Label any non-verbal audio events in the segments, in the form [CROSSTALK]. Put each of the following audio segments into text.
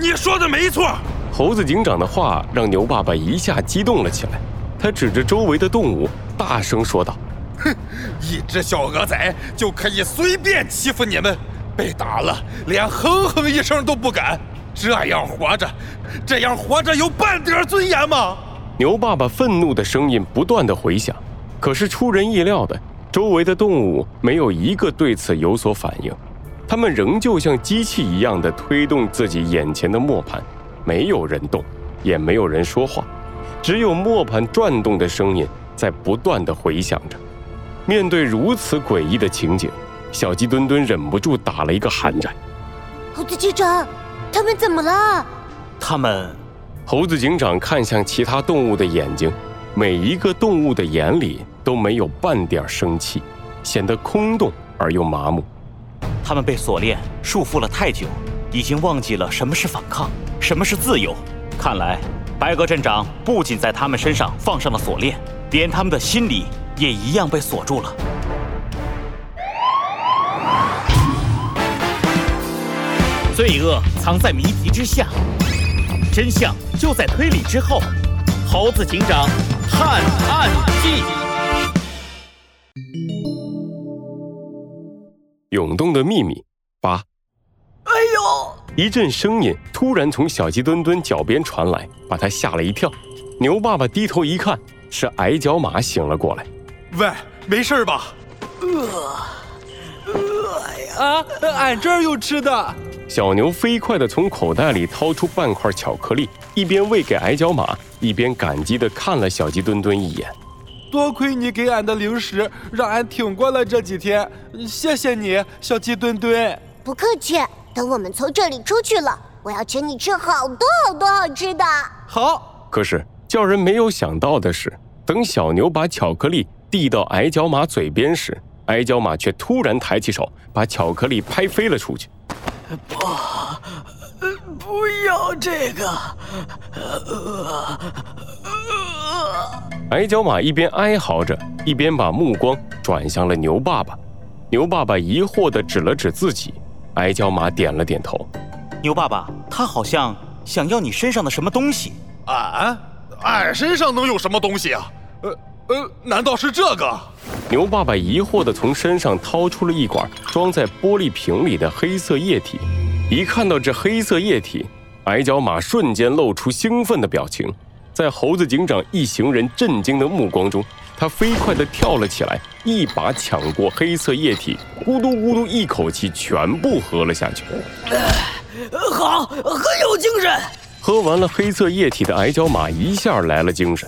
你说的没错。猴子警长的话让牛爸爸一下激动了起来，他指着周围的动物，大声说道：“哼，一只小鹅仔就可以随便欺负你们，被打了连哼哼一声都不敢，这样活着，这样活着有半点尊严吗？”牛爸爸愤怒的声音不断的回响，可是出人意料的，周围的动物没有一个对此有所反应，它们仍旧像机器一样的推动自己眼前的磨盘。没有人动，也没有人说话，只有磨盘转动的声音在不断的回响着。面对如此诡异的情景，小鸡墩墩忍不住打了一个寒战。猴子警长，他们怎么了？他们……猴子警长看向其他动物的眼睛，每一个动物的眼里都没有半点生气，显得空洞而又麻木。他们被锁链束缚了太久，已经忘记了什么是反抗。什么是自由？看来白鸽镇长不仅在他们身上放上了锁链，连他们的心里也一样被锁住了。罪恶藏在谜题之下，真相就在推理之后。猴子警长探案记：的秘密八。哎呦！一阵声音突然从小鸡墩墩脚边传来，把他吓了一跳。牛爸爸低头一看，是矮脚马醒了过来。喂，没事吧？饿，饿呀！啊，俺这儿有吃的。小牛飞快地从口袋里掏出半块巧克力，一边喂给矮脚马，一边感激地看了小鸡墩墩一眼。多亏你给俺的零食，让俺挺过了这几天。谢谢你，小鸡墩墩。不客气。等我们从这里出去了，我要请你吃好多好多好吃的。好。可是叫人没有想到的是，等小牛把巧克力递到矮脚马嘴边时，矮脚马却突然抬起手，把巧克力拍飞了出去。不，不要这个。矮脚马一边哀嚎着，一边把目光转向了牛爸爸。牛爸爸疑惑地指了指自己。矮脚马点了点头，牛爸爸，他好像想要你身上的什么东西。俺，俺身上能有什么东西啊？呃呃，难道是这个？牛爸爸疑惑地从身上掏出了一管装在玻璃瓶里的黑色液体。一看到这黑色液体，矮脚马瞬间露出兴奋的表情。在猴子警长一行人震惊的目光中。他飞快地跳了起来，一把抢过黑色液体，咕嘟咕嘟一口气全部喝了下去。好，很有精神。喝完了黑色液体的矮脚马一下来了精神，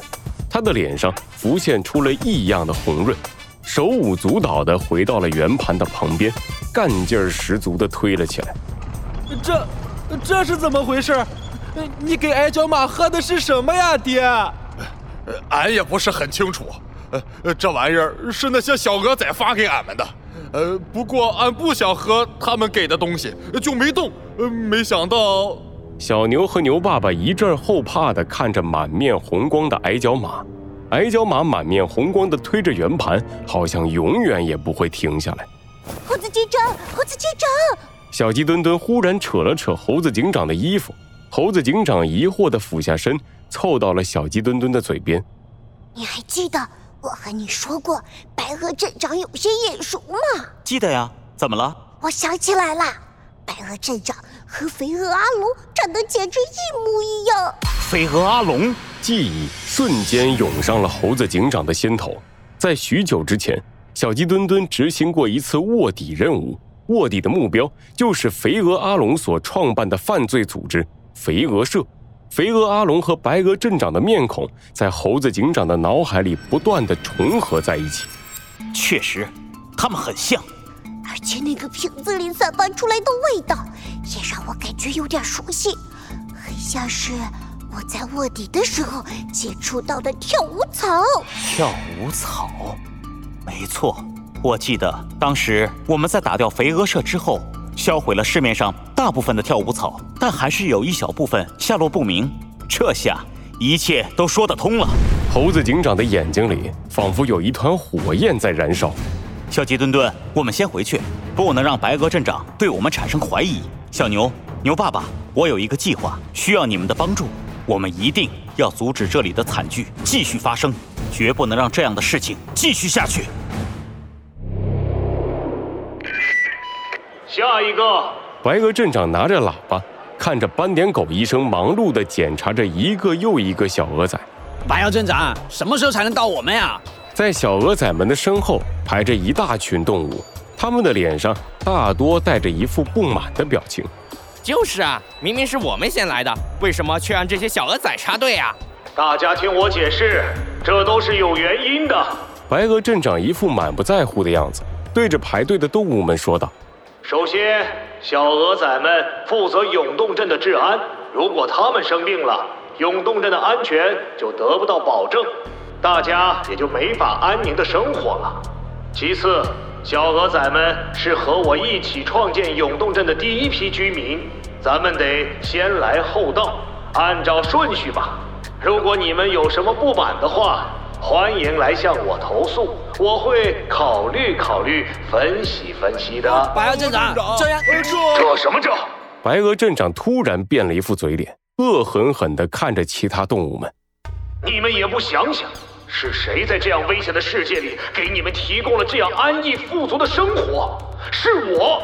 他的脸上浮现出了异样的红润，手舞足蹈地回到了圆盘的旁边，干劲儿十足地推了起来。这，这是怎么回事？你给矮脚马喝的是什么呀，爹？俺也不是很清楚。呃，这玩意儿是那些小鹅仔发给俺们的，呃，不过俺不想喝他们给的东西，就没动。呃，没想到，小牛和牛爸爸一阵后怕的看着满面红光的矮脚马，矮脚马满面红光的推着圆盘，好像永远也不会停下来。猴子警长，猴子警长！小鸡墩墩忽然扯了扯猴子警长的衣服，猴子警长疑惑的俯下身，凑到了小鸡墩墩的嘴边。你还记得？我和你说过，白鹅镇长有些眼熟吗？记得呀，怎么了？我想起来了，白鹅镇长和肥鹅阿龙长得简直一模一样。肥鹅阿龙，记忆瞬间涌上了猴子警长的心头。在许久之前，小鸡墩墩执行过一次卧底任务，卧底的目标就是肥鹅阿龙所创办的犯罪组织——肥鹅社。肥鹅阿龙和白鹅镇长的面孔在猴子警长的脑海里不断的重合在一起。确实，他们很像，而且那个瓶子里散发出来的味道也让我感觉有点熟悉，很像是我在卧底的时候接触到的跳舞草。跳舞草，没错，我记得当时我们在打掉肥鹅社之后。销毁了市面上大部分的跳舞草，但还是有一小部分下落不明。这下一切都说得通了。猴子警长的眼睛里仿佛有一团火焰在燃烧。小鸡墩墩，我们先回去，不能让白鹅镇长对我们产生怀疑。小牛，牛爸爸，我有一个计划，需要你们的帮助。我们一定要阻止这里的惨剧继续发生，绝不能让这样的事情继续下去。下一个，白鹅镇长拿着喇叭，看着斑点狗医生忙碌地检查着一个又一个小鹅仔。白鹅镇长，什么时候才能到我们呀？在小鹅仔们的身后排着一大群动物，他们的脸上大多带着一副不满的表情。就是啊，明明是我们先来的，为什么却让这些小鹅仔插队啊？大家听我解释，这都是有原因的。白鹅镇长一副满不在乎的样子，对着排队的动物们说道。首先，小鹅仔们负责永动镇的治安。如果他们生病了，永动镇的安全就得不到保证，大家也就没法安宁的生活了。其次，小鹅仔们是和我一起创建永动镇的第一批居民，咱们得先来后到，按照顺序吧。如果你们有什么不满的话，欢迎来向我投诉，我会考虑考虑，分析分析的。白鹅镇长，这样这什么这？白鹅镇长突然变了一副嘴脸，恶狠狠地看着其他动物们。你们也不想想，是谁在这样危险的世界里给你们提供了这样安逸富足的生活？是我，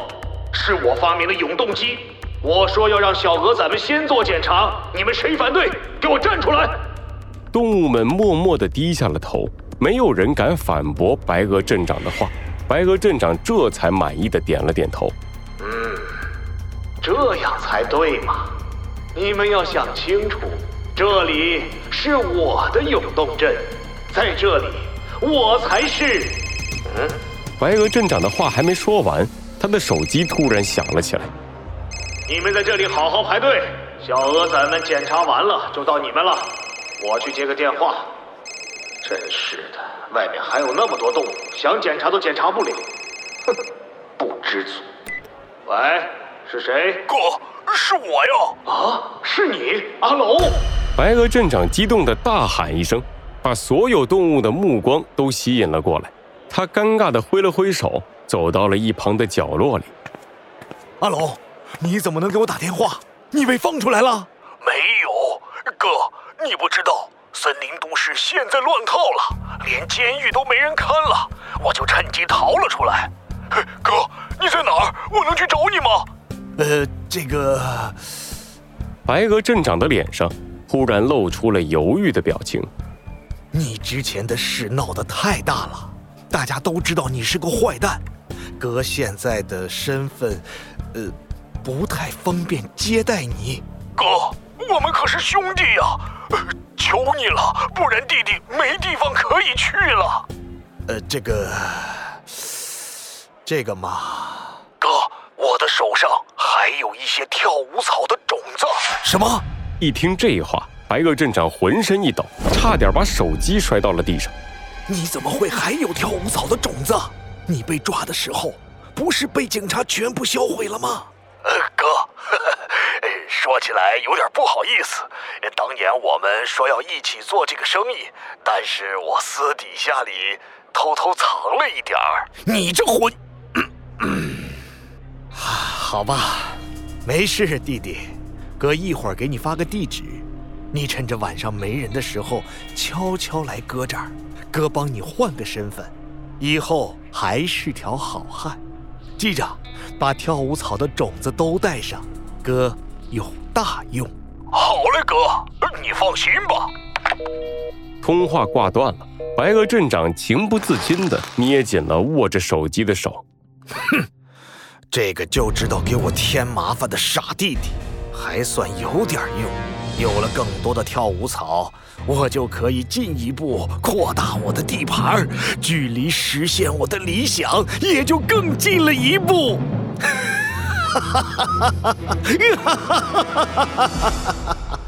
是我发明了永动机。我说要让小鹅仔们先做检查，你们谁反对？给我站出来！动物们默默地低下了头，没有人敢反驳白鹅镇长的话。白鹅镇长这才满意的点了点头。嗯，这样才对嘛！你们要想清楚，这里是我的永动镇，在这里我才是……嗯，白鹅镇长的话还没说完，他的手机突然响了起来。你们在这里好好排队，小鹅仔们检查完了就到你们了。我去接个电话。真是的，外面还有那么多动物，想检查都检查不了。哼，不知足。喂，是谁？哥，是我呀！啊，是你，阿龙！白鹅镇长激动的大喊一声，把所有动物的目光都吸引了过来。他尴尬的挥了挥手，走到了一旁的角落里。阿龙，你怎么能给我打电话？你被放出来了？没有，哥。你不知道，森林都市现在乱套了，连监狱都没人看了，我就趁机逃了出来。嘿哥，你在哪儿？我能去找你吗？呃，这个……白鹅镇长的脸上忽然露出了犹豫的表情。你之前的事闹得太大了，大家都知道你是个坏蛋。哥现在的身份，呃，不太方便接待你。哥，我们可是兄弟呀！求你了，不然弟弟没地方可以去了。呃，这个，这个嘛，哥，我的手上还有一些跳舞草的种子。什么？一听这话，白鹅镇长浑身一抖，差点把手机摔到了地上。你怎么会还有跳舞草的种子？你被抓的时候，不是被警察全部销毁了吗？呃，哥。[LAUGHS] 说起来有点不好意思，当年我们说要一起做这个生意，但是我私底下里偷偷藏了一点儿。你这混 [COUGHS]…… 好吧，没事，弟弟，哥一会儿给你发个地址，你趁着晚上没人的时候悄悄来哥这儿，哥帮你换个身份，以后还是条好汉。记着，把跳舞草的种子都带上，哥。有大用，好嘞，哥，你放心吧。通话挂断了，白鹅镇长情不自禁地捏紧了握着手机的手。哼，这个就知道给我添麻烦的傻弟弟，还算有点用。有了更多的跳舞草，我就可以进一步扩大我的地盘，距离实现我的理想也就更近了一步。哈哈哈哈哈！哈哈哈哈哈哈！哈哈！